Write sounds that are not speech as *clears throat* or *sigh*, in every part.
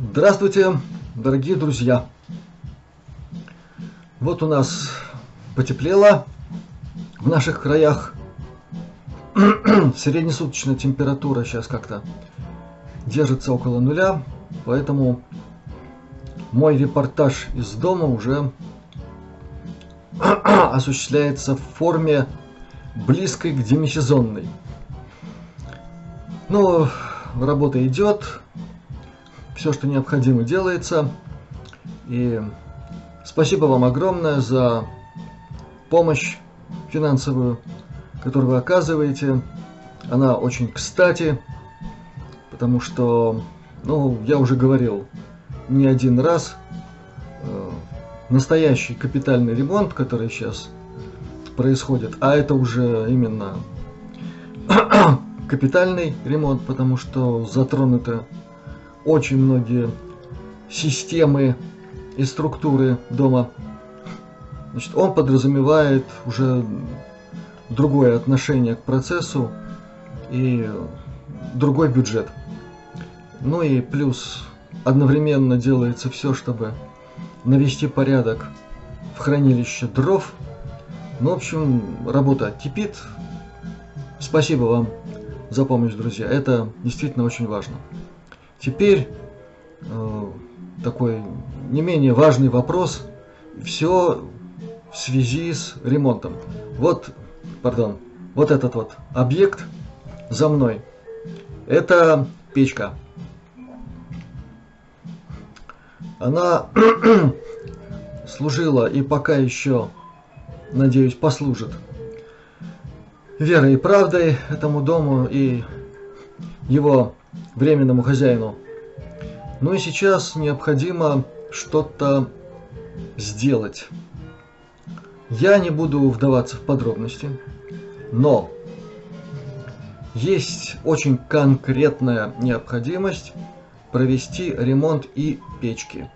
Здравствуйте, дорогие друзья! Вот у нас потеплело в наших краях. *clears throat* Среднесуточная температура сейчас как-то держится около нуля, поэтому мой репортаж из дома уже *clears throat* осуществляется в форме близкой к демисезонной. Ну, работа идет, все, что необходимо, делается. И спасибо вам огромное за помощь финансовую, которую вы оказываете. Она очень кстати, потому что, ну, я уже говорил не один раз, э, настоящий капитальный ремонт, который сейчас происходит, а это уже именно *clears throat* капитальный ремонт, потому что затронуты очень многие системы и структуры дома. Значит, он подразумевает уже другое отношение к процессу и другой бюджет. Ну и плюс одновременно делается все, чтобы навести порядок в хранилище дров. Ну, в общем, работа кипит. Спасибо вам за помощь, друзья. Это действительно очень важно. Теперь э, такой не менее важный вопрос. Все в связи с ремонтом. Вот, пардон, вот этот вот объект за мной. Это печка. Она *clears throat* служила и пока еще, надеюсь, послужит верой и правдой этому дому и его временному хозяину. Ну и сейчас необходимо что-то сделать. Я не буду вдаваться в подробности, но есть очень конкретная необходимость провести ремонт и печки.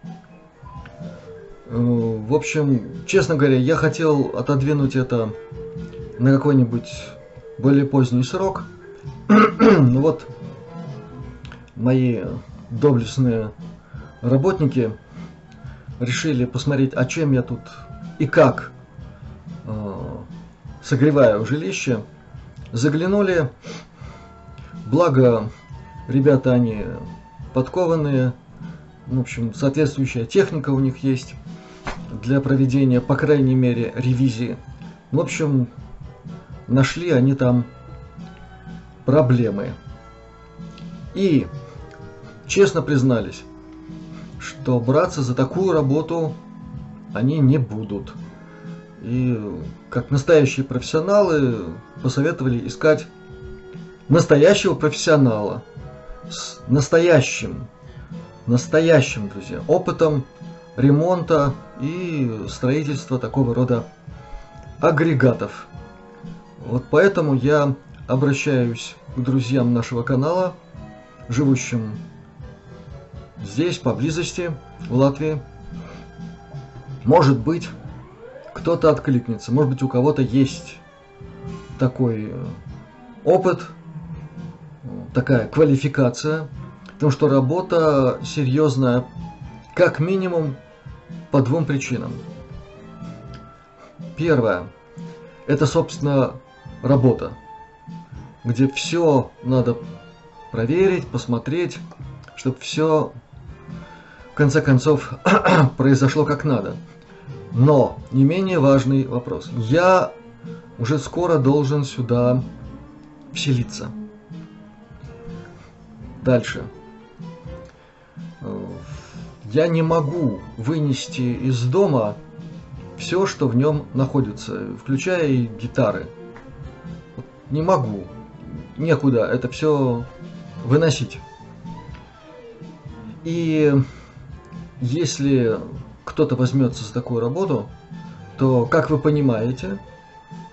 Э, в общем, честно говоря, я хотел отодвинуть это на какой-нибудь более поздний срок. *clears throat* ну вот, мои доблестные работники решили посмотреть, о чем я тут и как э, согреваю жилище. Заглянули, благо ребята они подкованные, в общем, соответствующая техника у них есть для проведения, по крайней мере, ревизии. В общем, нашли они там проблемы. И честно признались, что браться за такую работу они не будут. И как настоящие профессионалы посоветовали искать настоящего профессионала с настоящим, настоящим, друзья, опытом ремонта и строительства такого рода агрегатов. Вот поэтому я обращаюсь к друзьям нашего канала, живущим здесь, поблизости, в Латвии. Может быть, кто-то откликнется, может быть, у кого-то есть такой э, опыт, такая квалификация, потому что работа серьезная, как минимум, по двум причинам. Первое – это, собственно, работа, где все надо проверить, посмотреть, чтобы все в конце концов *clears throat* произошло как надо. Но не менее важный вопрос. Я уже скоро должен сюда вселиться. Дальше. Я не могу вынести из дома все, что в нем находится, включая и гитары. Не могу. Некуда это все выносить. И если кто-то возьмется за такую работу, то, как вы понимаете,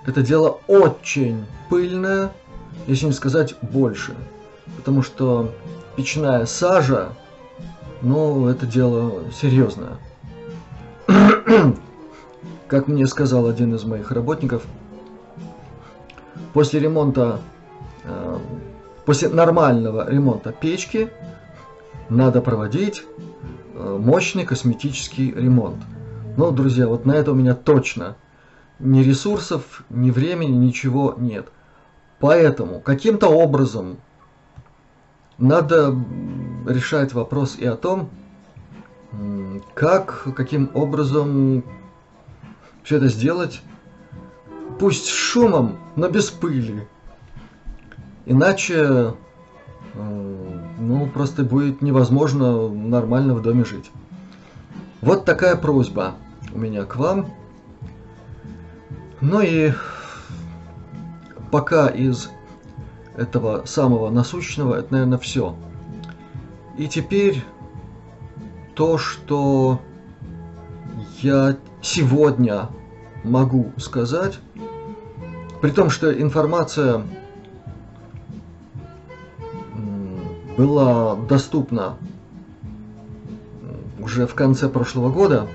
это дело очень пыльное, если не сказать больше. Потому что печная сажа, ну, это дело серьезное. *clears throat* как мне сказал один из моих работников, после ремонта, э, после нормального ремонта печки надо проводить мощный косметический ремонт. Но, друзья, вот на это у меня точно ни ресурсов, ни времени, ничего нет. Поэтому каким-то образом надо решать вопрос и о том, как, каким образом все это сделать, пусть шумом, но без пыли. Иначе, э, ну, просто будет невозможно нормально в доме жить. Вот такая просьба у меня к вам. Ну и пока из этого самого насущного, это, наверное, все. И теперь то, что я сегодня могу сказать, при том, что информация была доступна уже в конце прошлого года,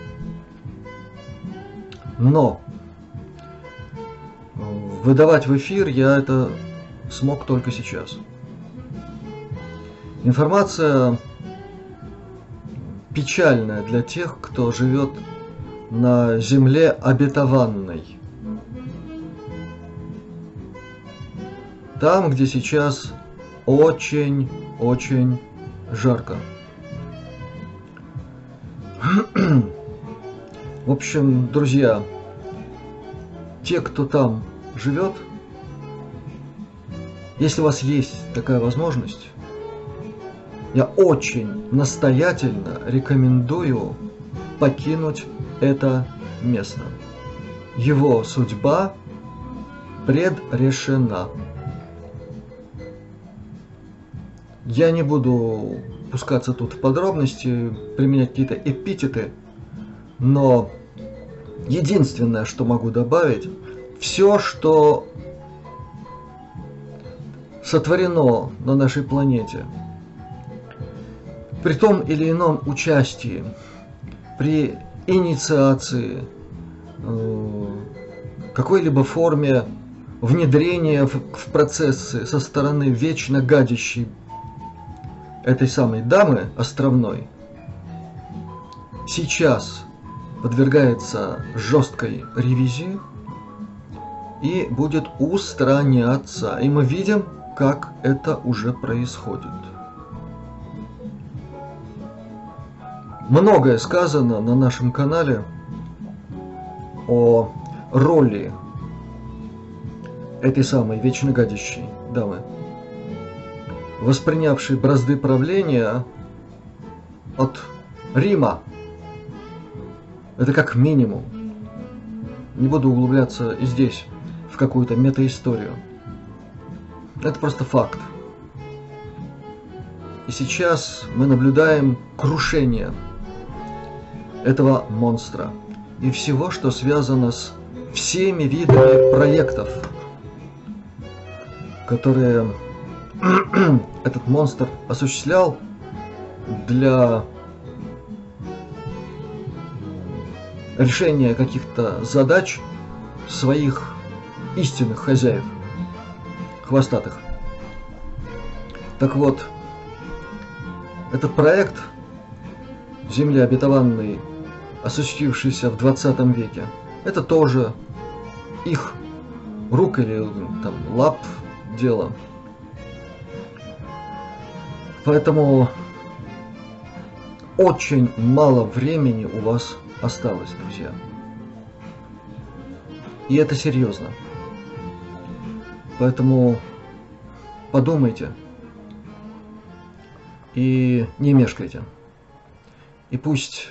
но выдавать в эфир я это смог только сейчас. Информация печальная для тех, кто живет на земле обетованной. Там, где сейчас очень-очень жарко. В общем, друзья, те, кто там живет, если у вас есть такая возможность, я очень настоятельно рекомендую покинуть это место. Его судьба предрешена. Я не буду пускаться тут в подробности, применять какие-то эпитеты, но единственное, что могу добавить, все, что сотворено на нашей планете, при том или ином участии, при инициации, э, какой-либо форме внедрения в, процессы со стороны вечно гадящей этой самой дамы островной, сейчас подвергается жесткой ревизии и будет устраняться. И мы видим, как это уже происходит. Многое сказано на нашем канале о роли этой самой вечно гадящей дамы, воспринявшей бразды правления от Рима. Это как минимум. Не буду углубляться и здесь в какую-то метаисторию. Это просто факт. И сейчас мы наблюдаем крушение этого монстра и всего, что связано с всеми видами проектов, которые *clears throat* этот монстр осуществлял для решения каких-то задач своих истинных хозяев, хвостатых. Так вот, этот проект Земли обетованной осуществившийся в 20 веке, это тоже их рук или там, лап дело. Поэтому очень мало времени у вас осталось, друзья. И это серьезно. Поэтому подумайте и не мешкайте. И пусть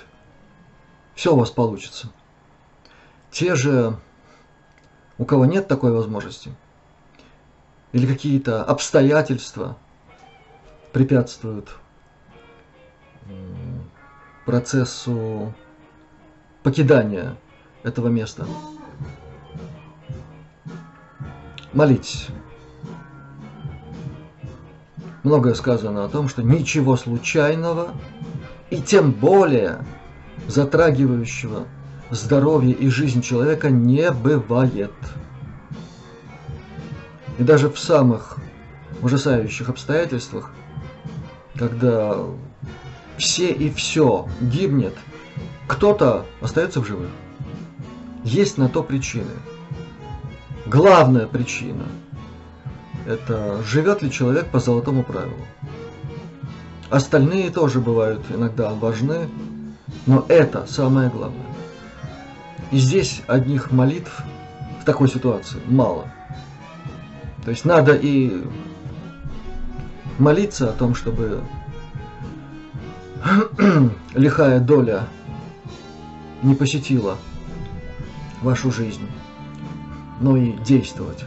все у вас получится. Те же, у кого нет такой возможности, или какие-то обстоятельства препятствуют процессу покидания этого места. Молитесь. Многое сказано о том, что ничего случайного и тем более затрагивающего здоровье и жизнь человека не бывает. И даже в самых ужасающих обстоятельствах, когда все и все гибнет, кто-то остается в живых. Есть на то причины. Главная причина – это живет ли человек по золотому правилу. Остальные тоже бывают иногда важны, но это самое главное. И здесь одних молитв в такой ситуации мало. То есть надо и молиться о том, чтобы *clears throat* лихая доля не посетила вашу жизнь, но и действовать.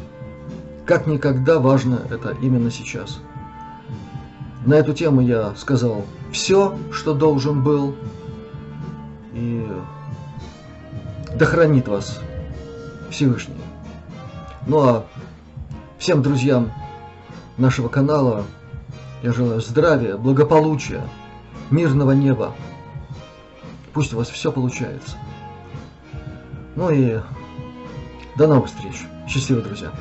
Как никогда важно это именно сейчас. На эту тему я сказал все, что должен был, и да вас Всевышний. Ну а всем друзьям нашего канала я желаю здравия, благополучия, мирного неба. Пусть у вас все получается. Ну и до новых встреч. Счастливо, друзья.